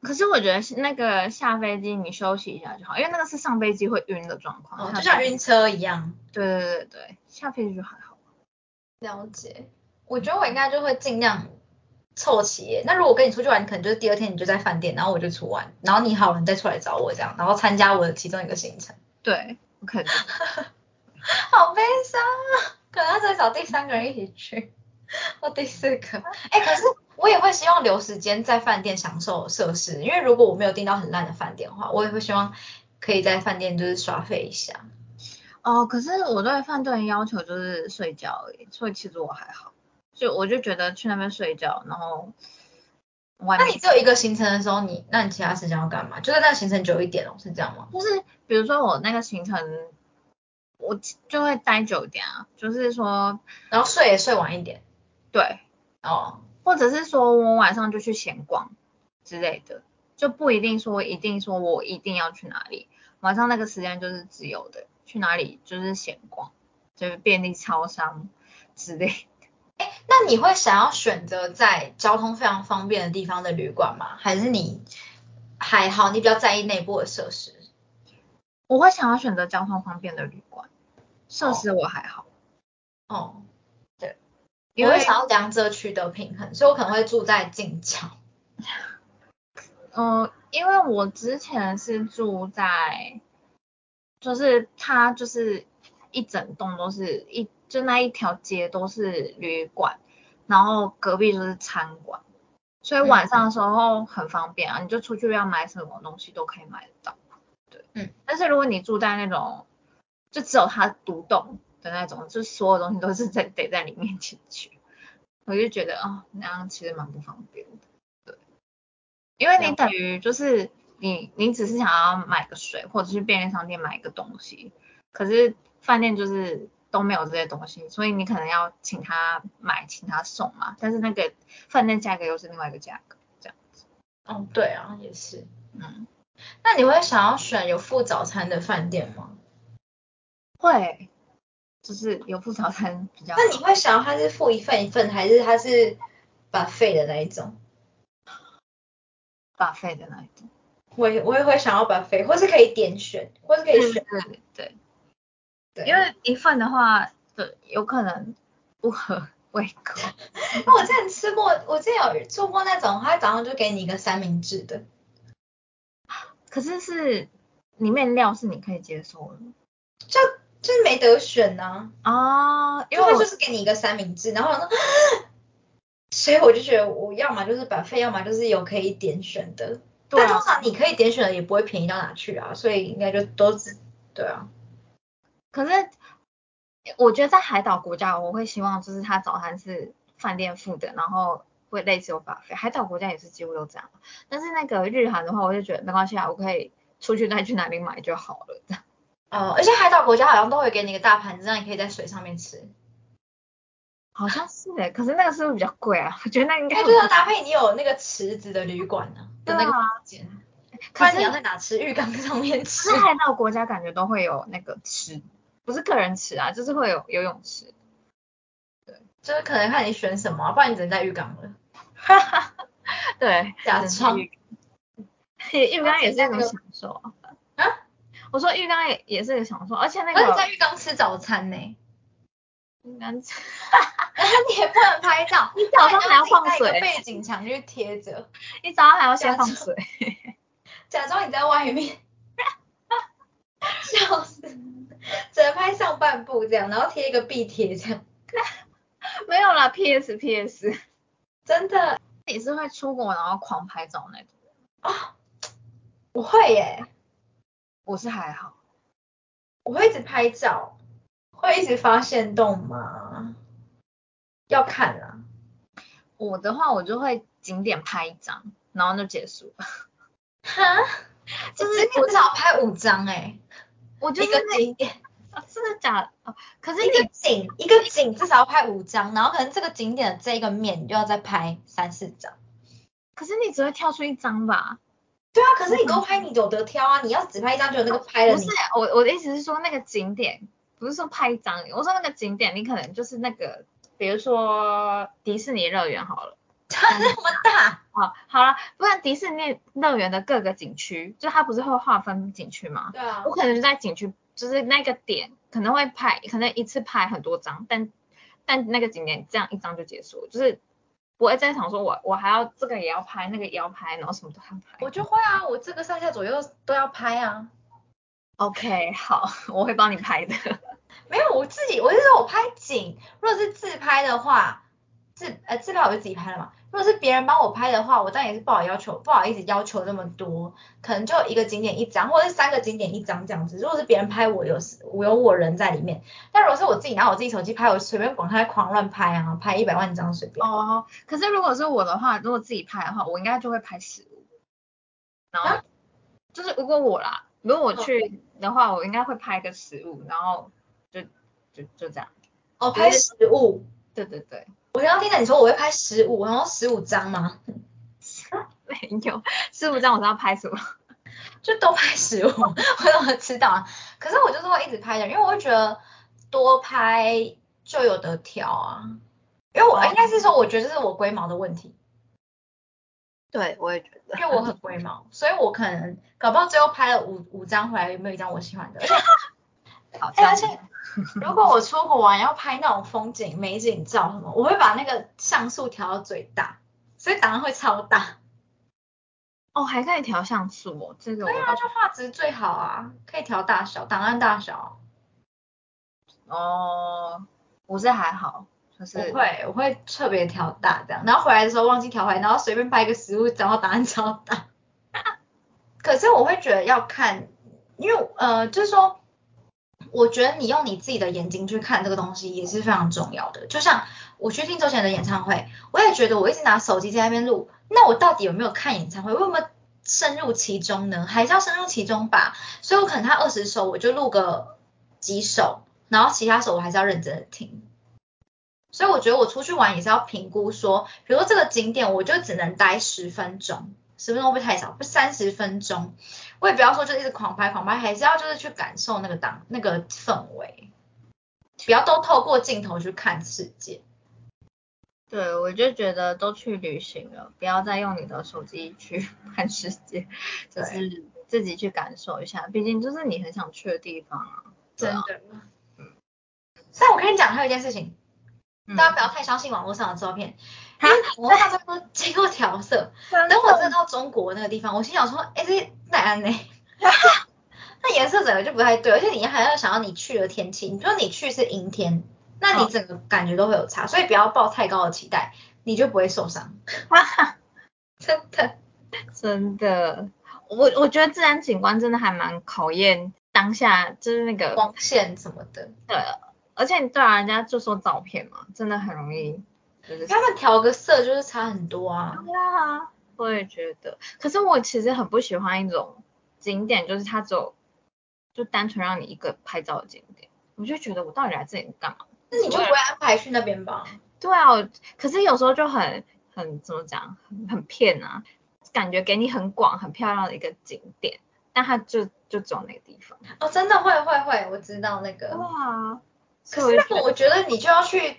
可是我觉得是那个下飞机你休息一下就好，因为那个是上飞机会晕的状况。哦，就像晕车一样。对对对对，下飞机就还好。了解，我觉得我应该就会尽量凑齐耶。那如果跟你出去玩，可能就是第二天你就在饭店，然后我就出玩，然后你好了你再出来找我这样，然后参加我的其中一个行程。对，不可能。好悲伤啊！可能要再找第三个人一起去，或第四个。哎、可是我也会希望留时间在饭店享受设施，因为如果我没有订到很烂的饭店的话，我也会希望可以在饭店就是刷费一下。哦，可是我对饭店的要求就是睡觉而已，所以其实我还好。就我就觉得去那边睡觉，然后外面那你只有一个行程的时候，你那你其他时间要干嘛？就在那个行程久一点哦，是这样吗？就是比如说我那个行程，我就会待久一点啊，就是说然后睡也睡晚一点。对，哦，或者是说我晚上就去闲逛之类的，就不一定说一定说我一定要去哪里，晚上那个时间就是自由的，去哪里就是闲逛，就是便利超商之类的。那你会想要选择在交通非常方便的地方的旅馆吗？还是你还好，你比较在意内部的设施？我会想要选择交通方便的旅馆，设施我还好，哦，因为我会想要两者取得平衡，所以我可能会住在近郊。嗯，因为我之前是住在，就是它就是一整栋都是一就那一条街都是旅馆，然后隔壁就是餐馆，所以晚上的时候很方便啊，你就出去要买什么东西都可以买得到。对，嗯。但是如果你住在那种就只有它独栋的那种，就所有东西都是在 得在里面进去，我就觉得哦，那样其实蛮不方便的。对因为你等于就是你你只是想要买个水，或者去便利商店买一个东西，可是饭店就是都没有这些东西，所以你可能要请他买，请他送嘛。但是那个饭店价格又是另外一个价格，这样子。哦，对啊，也是。嗯，那你会想要选有附早餐的饭店吗？会，就是有附早餐比较好。那你会想要他是付一份一份，还是他是把费的那一种？把费的那一种。我也我也会想要把费，或是可以点选，或是可以选。对对，对，因为一份的话，对，有可能不合胃口。因为 我之前吃过，我之前有做过那种，他早上就给你一个三明治的，可是是里面料是你可以接受的就就是没得选呐、啊，因因为他就是给你一个三明治，然后我说，所以我就觉得我要么就是把费，要么就是有可以点选的。对啊但通常你可以点选的也不会便宜到哪去啊，所以应该就都是对啊。可是我觉得在海岛国家，我会希望就是他早餐是饭店付的，然后会类似有把费。海岛国家也是几乎都这样，但是那个日韩的话，我就觉得没关系啊，我可以出去再去哪里买就好了。这样 哦，而且海岛国家好像都会给你一个大盘子，让你可以在水上面吃。好像是诶，可是那个是不是比较贵啊？我觉得那应该就是要搭配你有那个池子的旅馆呢、的那个房间，不可是然你要在哪吃？浴缸上面吃。海岛国家感觉都会有那个池，不是个人池啊，就是会有游泳池。就是可能看你选什么啊、不然你只能在浴缸了。对，假装浴浴缸也是一种享受啊。啊？我说浴缸也也是一个享受，而且那个在浴缸吃早餐呢，浴缸然后 你也不能拍照，你早上还要放水背景墙去贴着，你早上还要先放水。假装你在外面，笑死，只能拍上半部这样，然后贴一个壁贴这样，没有啦，PS PS，真的你是会出国然后狂拍照那种，啊、我会耶，我是还好。我会一直拍照，会一直发现动吗？要看啦。我的话，我就会景点拍一张，然后就结束了。哈，就是至少拍五张哎，我就一个是那景点，啊 真的假的？哦可是一个景，一个景至少要拍五张，然后可能这个景点的这一个面，你就要再拍三四张。可是你只会跳出一张吧？对啊，可是你多拍你有得挑啊，你要只拍一张就有那个拍了你不是，我我的意思是说那个景点，不是说拍一张，我说那个景点你可能就是那个，比如说迪士尼乐园好了，它那么大，好，好了，不然迪士尼乐园的各个景区，就它不是会划分景区吗？对啊我可能就在景区，就是那个点可能会拍，可能一次拍很多张，但但那个景点这样一张就结束，就是不会再想说我我还要这个也要拍，那个也要拍，然后什么都要拍。我就会啊，我这个上下左右都要拍啊。OK，好，我会帮你拍的。没有，我自己，我是说我拍景，如果是自拍的话，自呃自拍我就自己拍了嘛。如果是别人帮我拍的话，我当然也是不好要求，不好意思要求那么多，可能就一个景点一张，或者是三个景点一张这样子。如果是别人拍我有我有我人在里面，但如果是我自己拿我自己手机拍，我随便广开狂乱拍啊，拍一百万张随便。哦，可是如果是我的话，如果自己拍的话，我应该就会拍食物，然后、啊就是如果我啦，如果我去的话，我应该会拍个食物，然后就就就这样。哦，拍食物。对对对，我刚刚听到你说我会拍十五，然后十五张吗？没有十五张我知道拍什么？就都拍十五，我怎么知道啊？可是我就是会一直拍的，因为我会觉得多拍就有得挑啊。因为我哦应该是说，我觉得这是我龟毛的问题，对，我也觉得。因为我很龟毛，所以我可能搞不好最后拍了五五张回来，有没有一张我喜欢的？而且好，哎而且如果我出国玩要拍那种风景美景照什么，我会把那个像素调到最大，所以档案会超大。哦，还可以调像素哦，这个我对啊，就画质最好啊，可以调大小，档案大小。哦，我是还好，就是我会，我会特别调大这样，然后回来的时候忘记调回来，然后随便拍一个食物，然后答案超大。可是我会觉得要看，因为呃，就是说，我觉得你用你自己的眼睛去看这个东西也是非常重要的。就像我去听周杰伦的演唱会，我也觉得我一直拿手机在那边录，那我到底有没有看演唱会？我有没有深入其中呢？还是要深入其中吧。所以我可能他二十首我就录个几首，然后其他首我还是要认真的听。所以我觉得我出去玩也是要评估说，比如说这个景点我就只能待十分钟，十分钟会不会太少？不三十分钟，我也不要说就一直狂拍狂拍，还是要就是去感受那个当那个氛围，不要都透过镜头去看世界。对，我就觉得都去旅行了，不要再用你的手机去 看世界，就是自己去感受一下，毕竟就是你很想去的地方啊。对啊真的。所以我跟你讲，还有一件事情，嗯大家不要太相信网络上的照片，哈因为网络上照都经过调色。等我真的到中国那个地方，我心想说，哎，这哪安呢？那颜色整个就不太对，而且你还要想到你去的天气，你说你去是阴天，那你嗯整个感觉都会有差，所以不要抱太高的期待，你就不会受伤。真的，真的，我我觉得自然景观真的还蛮考验当下，就是那个光线什么的，对，而且你对啊，人家就说照片嘛，真的很容易就是他们调个色就是差很多啊。对啊，我也觉得。可是我其实很不喜欢一种景点，就是它只有就单纯让你一个拍照的景点，我就觉得我到底来这里干嘛？那你就不会安排去那边吧？对啊，可是有时候就很很怎么讲，很很骗啊，感觉给你很广很漂亮的一个景点，但它就就走那个地方。哦，真的会会会，我知道那个。哇，可是那个我觉得你就要去，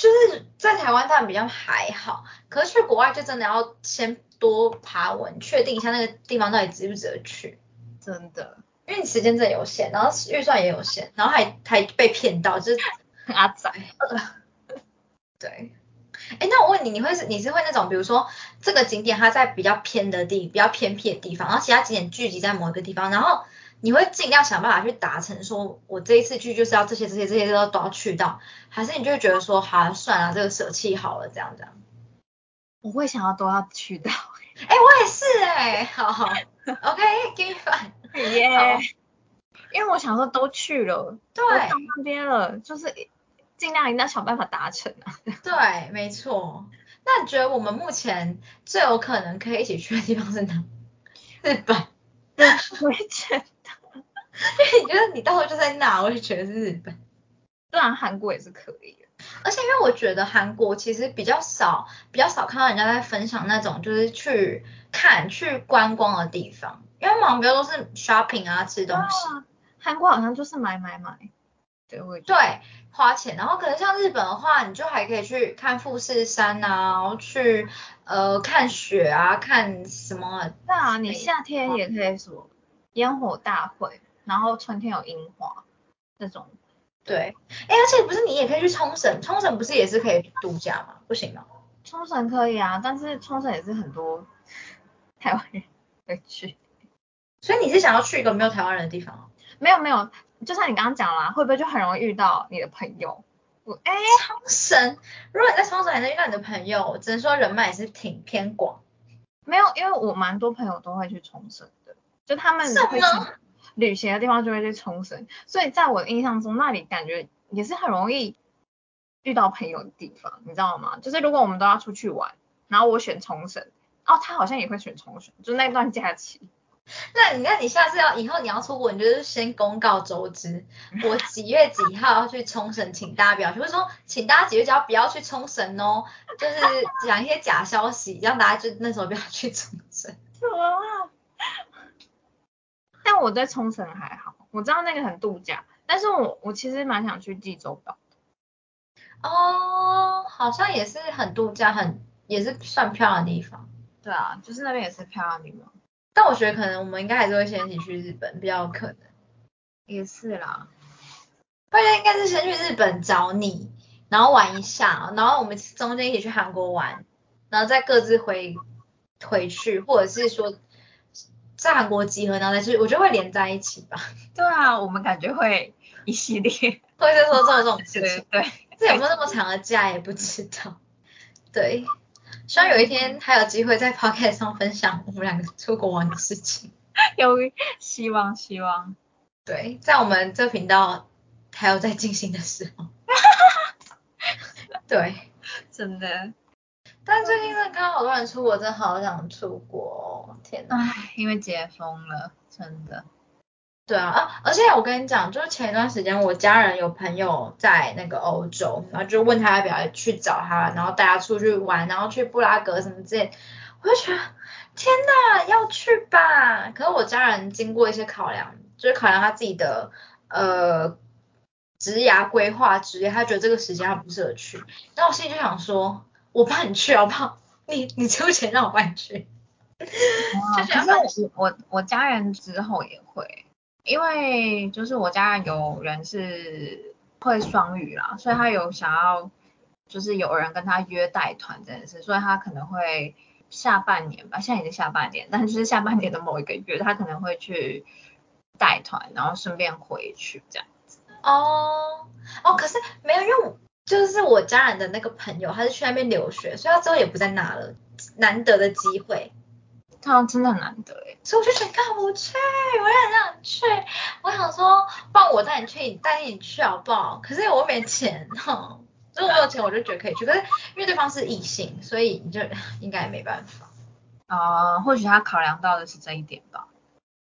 就是在台湾当然比较还好，可是去国外就真的要先多爬文，确定一下那个地方到底值不值得去，真的。因为你时间真的有限，然后预算也有限，然后还还被骗到，就是 阿仔，对。哎，那我问你，你会是你是会那种，比如说这个景点它在比较偏的地、比较偏僻的地方，然后其他景点聚集在某一个地方，然后你会尽量想办法去达成，说我这一次去就是要这些、这些、这些都都要去到，还是你就会觉得说，好算了，这个舍弃好了，这样这样。我会想要都要去到，哎，我也是哎、好好，OK，give、me five。耶好因为我想说都去了，对都到那边了，就是尽量一定要想办法达成啊。对，没错。那你觉得我们目前最有可能可以一起去的地方是哪？日本。我也觉得，因为你觉得你到时候就在那，我也觉得是日本。当然韩国也是可以的。而且因为我觉得韩国其实比较少，比较少看到人家在分享那种就是去看、去观光的地方，因为他们好像比较都是 shopping 啊、吃东西。啊韩国好像就是买买买，对，我对，花钱。然后可能像日本的话，你就还可以去看富士山啊，然后去呃看雪啊，看什么得对啊，你夏天也可以什么烟火大会，然后春天有樱花这种。对，哎，而且不是你也可以去冲绳，冲绳不是也是可以度假吗？不行吗？冲绳可以啊，但是冲绳也是很多台湾人会去。所以你是想要去一个没有台湾人的地方哦？没有没有，就像你刚刚讲啦，会不会就很容易遇到你的朋友？我哎，冲绳，如果你在冲绳还能遇到你的朋友，只能说人脉也是挺偏广。没有，因为我蛮多朋友都会去冲绳的，就他们会去旅行的地方就会去冲绳，所以在我的印象中，那里感觉也是很容易遇到朋友的地方，你知道吗？就是如果我们都要出去玩，然后我选冲绳，哦，他好像也会选冲绳，就那段假期。那你那你下次要以后你要出国，你就是先公告周知，我几月几号要去冲绳，请大家不要去，或者说请大家几月几号不要去冲绳哦，就是讲一些假消息，让大家就那时候不要去冲绳。什么啊？但我在冲绳还好，我知道那个很度假，但是我我其实蛮想去济州岛。哦，好像也是很度假，很也是算漂亮的地方。对啊，就是那边也是漂亮的地方。但我觉得可能我们应该还是会先一起去日本，比较有可能。也是啦，大家应该是先去日本找你，然后玩一下，然后我们中间一起去韩国玩，然后再各自回回去，或者是说在韩国集合，然后再去，我觉得会连在一起吧。对啊，我们感觉会一系列。或者是说做这种事情，对对，这有没有那么长的假也不知道。对，希望有一天还有机会在 podcast 上分享我们两个出国玩的事情。有希望希望。对，在我们这频道还有在进行的时候。对，真的，但最近真的看到好多人出国，真的好想出国哦！天哪。唉，因为解封了，真的。对啊啊！而且我跟你讲，就是前一段时间我家人有朋友在那个欧洲，然后就问他要不要去找他，然后带他出去玩，然后去布拉格什么之类，我就觉得天哪，要去吧！可是我家人经过一些考量，就是考量他自己的呃职涯规划之类，他觉得这个时间他不适合去。那我心里就想说，我帮你去好不好？你你出钱让我帮你去。哇，可是我我我家人之后也会，因为就是我家人有人是会双语啦，所以他有想要就是有人跟他约带团这件事，所以他可能会下半年吧，现在已经下半年，但就是下半年的某一个月，他可能会去带团，然后顺便回去这样子。哦哦，可是没有，因为我就是我家人的那个朋友，他是去那边留学，所以他之后也不在那了，难得的机会。他真的很难得哎，所以我就觉得干不去，我也很想去。我想说，不然我带你去，带你去好不好？可是我又没钱哈。如果我有钱，我就觉得可以去。可是因为对方是异性，所以你就应该也没办法。啊、或许他考量到的是这一点吧。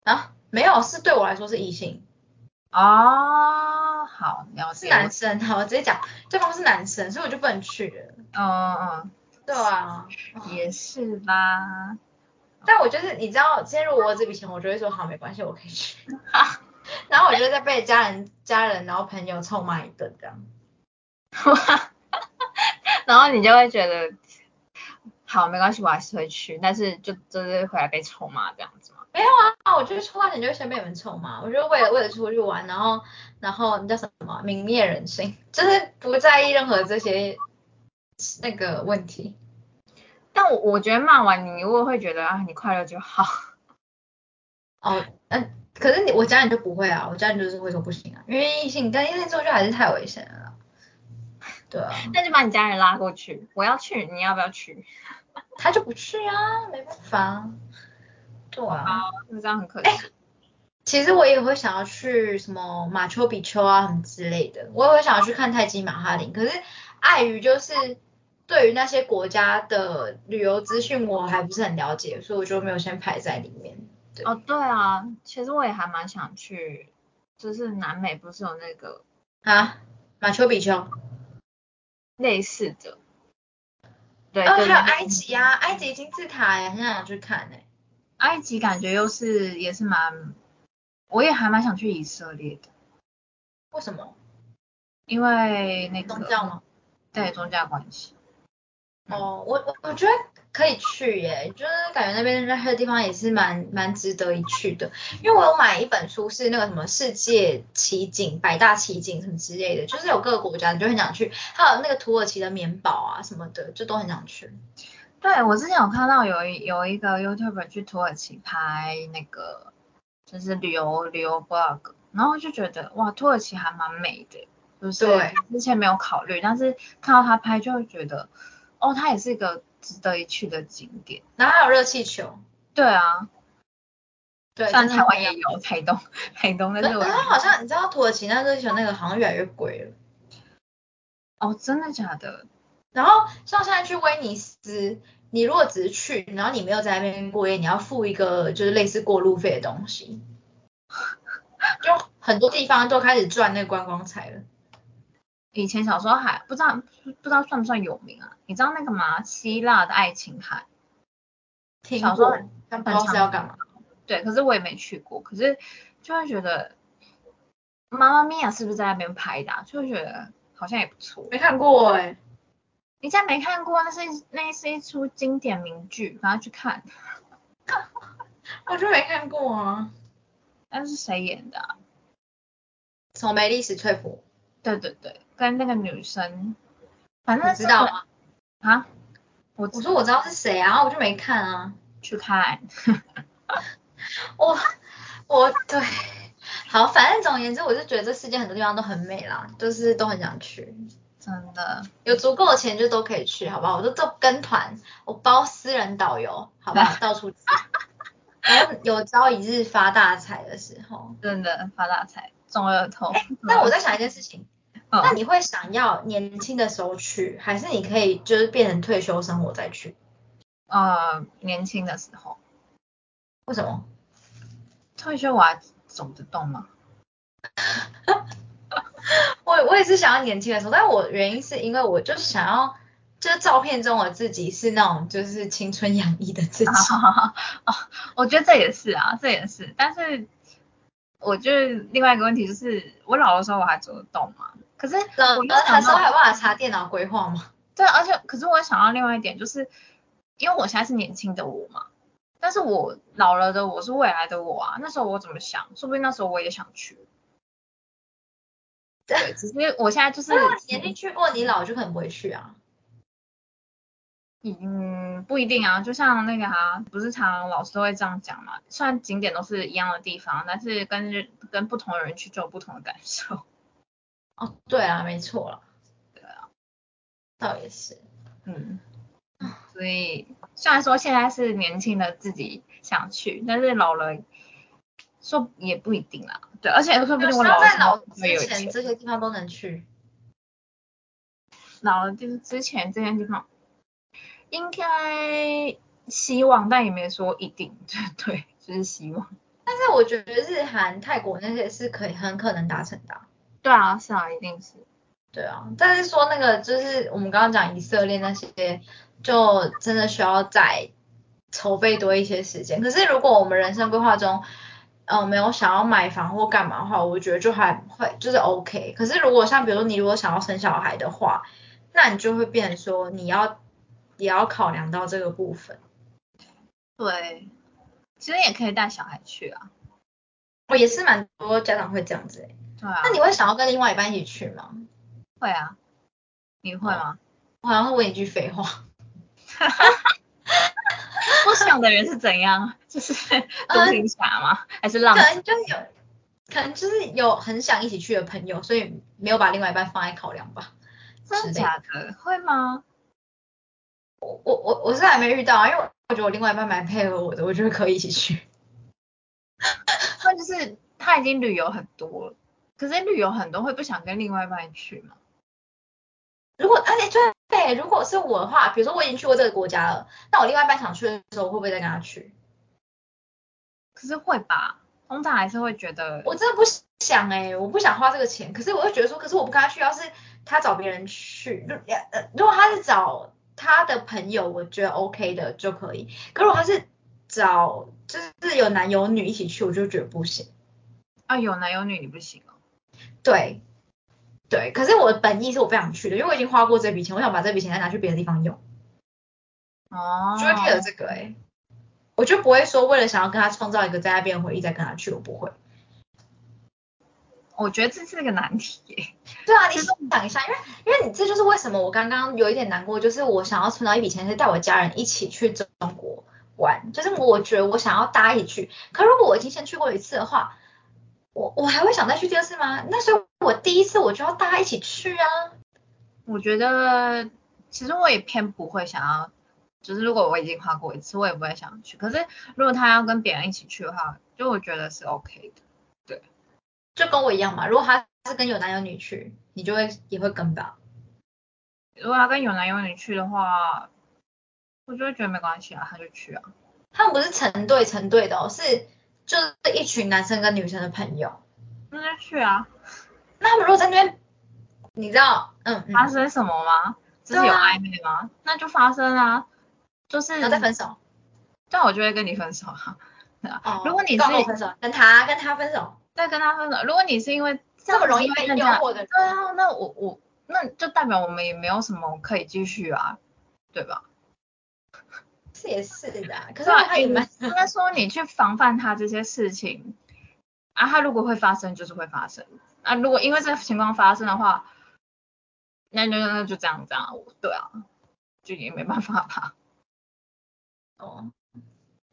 啊，没有，是对我来说是异性，哦，好，了是。男生。好，我直接讲，对方是男生，所以我就不能去了。嗯嗯对啊。嗯，也是啦。但我就是你知道，今天如果我有这笔钱，我就会说好，没关系，我可以去。然后我就再被家人、家人然后朋友臭骂一顿这样。然后你就会觉得，好，没关系，我还是会去，但是就就是回来被臭骂这样子嘛。没有啊，我就是出发前就会先被你们臭嘛，我就为了为了出去玩，然后然后你叫什么泯灭人性，就是不在意任何这些那个问题。但我我觉得骂完你，我会觉得啊，你快乐就好。哦，嗯，可是你我家人就不会啊，我家人就是会说不行啊，因为异性跟异性出去还是太危险了。对啊，那就把你家人拉过去，我要去，你要不要去？他就不去啊，没办法。对啊。那这样很可惜。其实我也会想要去什么马丘比丘啊什么之类的，我也会想要去看泰姬玛哈林。可是碍于就是对于那些国家的旅游资讯我还不是很了解，所以我就没有先排在里面。对哦，对啊，其实我也还蛮想去，就是南美不是有那个啊，马丘比丘，类似的，对，哦，还有埃及啊，埃及金字塔也很想去看诶、埃及感觉又是也是蛮，我也还蛮想去以色列的。为什么？因为那个宗教吗？对宗教关系。哦，我我我觉得可以去耶，就是感觉那边那些地方也是蛮蛮值得一去的。因为我有买一本书，是那个什么世界奇景、百大奇景什么之类的，就是有各个国家，你就很想去。还有那个土耳其的棉堡啊什么的，就都很想去。对我之前有看到有一有一个 YouTuber 去土耳其拍那个就是旅游旅游 vlog，然后就觉得哇，土耳其还蛮美的，就是对之前没有考虑，但是看到他拍就会觉得，哦，它也是一个值得一去的景点。然后还有热气球，对啊，对，虽然真的台湾也有台东台东，但是我可是好像你知道土耳其那热气球那个好像越来越贵了。哦，真的假的？然后像现在去威尼斯，你如果只是去，然后你没有在那边过夜，你要付一个就是类似过路费的东西。就很多地方都开始赚那个观光财了。以前小时候还不知道不知道算不算有名啊？你知道那个吗？希腊的爱琴海。听小时候过，但不知道是要干嘛。对，可是我也没去过，可是就会觉得妈妈咪呀是不是在那边拍的、啊？就会觉得好像也不错。没看过哎、你竟然没看过？那是那是一出经典名剧，赶快去看。我就没看过啊。那是谁演的、啊？什么梅丽史翠普？对对对，跟那个女生，反正你知道吗？啊？我我说我知道是谁啊，我就没看啊。去看。我我对，好，反正总而言之，我就觉得这世界很多地方都很美啦，就是都很想去。真的，有足够的钱就都可以去，好不好？我都做跟团，我包私人导游，好不好？到处去。然后有朝一日发大财的时候，真的发大财，中乐透。那我在 想一件事情，嗯那你会想要年轻的时候去，还是你可以就是变成退休生活再去？呃，年轻的时候，为什么？退休我还走得动吗？我我也是想要年轻的时候，但我原因是因为我就是想要，就是照片中我自己是那种就是青春洋溢的自己。哦，我觉得这也是啊，这也是，但是我觉得另外一个问题就是，我老的时候我还走得动吗？可是老我又的时候还有办法查电脑规划吗？对，而且可是我想要另外一点，就是因为我现在是年轻的我嘛，但是我老了的我是未来的我啊，那时候我怎么想，说不定那时候我也想去。对，只是我现在就是年轻去过，你老就可能不会去啊。嗯，不一定啊，就像那个啊，不是常常老师都会这样讲嘛，虽然景点都是一样的地方，但是跟人跟不同的人去就有不同的感受。哦，对啊，没错了，对啊，倒也是。嗯，所以虽然说现在是年轻的自己想去，但是老了说也不一定啦。对，而且说不定我老了之后在老之前，这些地方都能去。老了就是之前这些地方应该希望，但也没说一定，对对，就是希望。但是我觉得日韩、泰国那些是可以很可能达成的啊、对啊，是啊，一定是。对啊，但是说那个就是我们刚刚讲以色列那些，就真的需要再筹备多一些时间。可是如果我们人生规划中，呃，没有想要买房或干嘛的话，我觉得就还会就是 OK。可是如果像比如说你如果想要生小孩的话，那你就会变成说你要也要考量到这个部分。对，其实也可以带小孩去啊。我也是蛮多家长会这样子、欸，对啊。那你会想要跟另外一半一起去吗？会啊？你会吗？我好像会问一句废话。不想的人是怎样？就是独行侠吗？还是浪可？能就是有，可能就是有很想一起去的朋友，所以没有把另外一半放在考量吧。真的假的？会吗？我我我我是还没遇到啊，因为我觉得我另外一半蛮配合我的，我觉得可以一起去。他就是他已经旅游很多了，可是旅游很多会不想跟另外一半去吗？如果而且对对，如果是我的话，比如说我已经去过这个国家了，那我另外一半想去的时候，我会不会再跟他去？可是会吧，通常还是会觉得，我真的不想哎、我不想花这个钱，可是我会觉得说，可是我不跟他去，要是他找别人去，如呃如果他是找他的朋友，我觉得 OK 的就可以。可如果他是找就是有男有女一起去，我就觉得不行。啊有男有女你不行哦。对，对，可是我的本意是我不想去的，因为我已经花过这笔钱，我想把这笔钱再拿去别的地方用，哦，就会 care 这个哎、我就不会说为了想要跟他创造一个在那边的回忆再跟他去，我不会。我觉得这是个难题耶。对啊，你想一下，因为因为你这就是为什么我刚刚有一点难过，就是我想要存到一笔钱，是带我家人一起去中国玩，就是我觉得我想要大家一起去，可如果我已经先去过一次的话，我我还会想再去第二次吗？那时候我第一次我就要大家一起去啊。我觉得其实我也偏不会想要，就是如果我已经花过一次，我也不会想去。可是如果他要跟别人一起去的话，就我觉得是 OK 的。对就跟我一样嘛，如果他是跟有男有女去，你就会也会跟吧。如果他跟有男有女去的话，我就会觉得没关系啊，他就去啊。他们不是成对成对的哦，是就是一群男生跟女生的朋友。那就去啊。那他们如果在那边，你知道，嗯嗯，发生什么吗？就是有暧昧吗？那就发生啊。就是然后再分手。对啊，我就会跟你分手啊。对啊哦，如果你是跟我分手，跟他跟他分手，再跟他分手，如果你是因为这么容易被诱惑的人对啊，那我我那就代表我们也没有什么可以继续啊，对吧？是也是的 啊，可是他也蛮，应该说你去防范他这些事情啊，他如果会发生就是会发生啊，如果因为这个情况发生的话，那那那就这样这样，对啊，就也没办法吧。哦，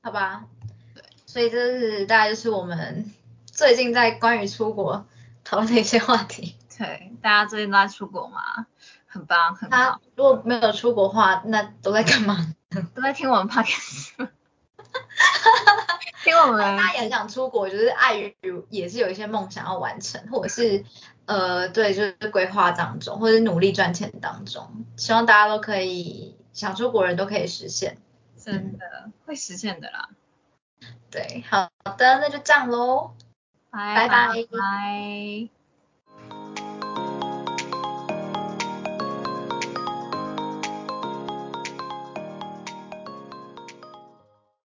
好吧，对，所以这是大概就是我们最近在关于出国讨论的一些话题。对，大家最近都在出国嘛，很棒很他好，如果没有出国的话，那都在干嘛？都在听我们 podcast，听我们大家也很想出国，就是碍于也是有一些梦想要完成，或者是呃对，就是规划当中，或者是努力赚钱当中，希望大家都可以想出国人都可以实现。真的会实现的啦。对，好的，那就这样喽。拜拜拜拜。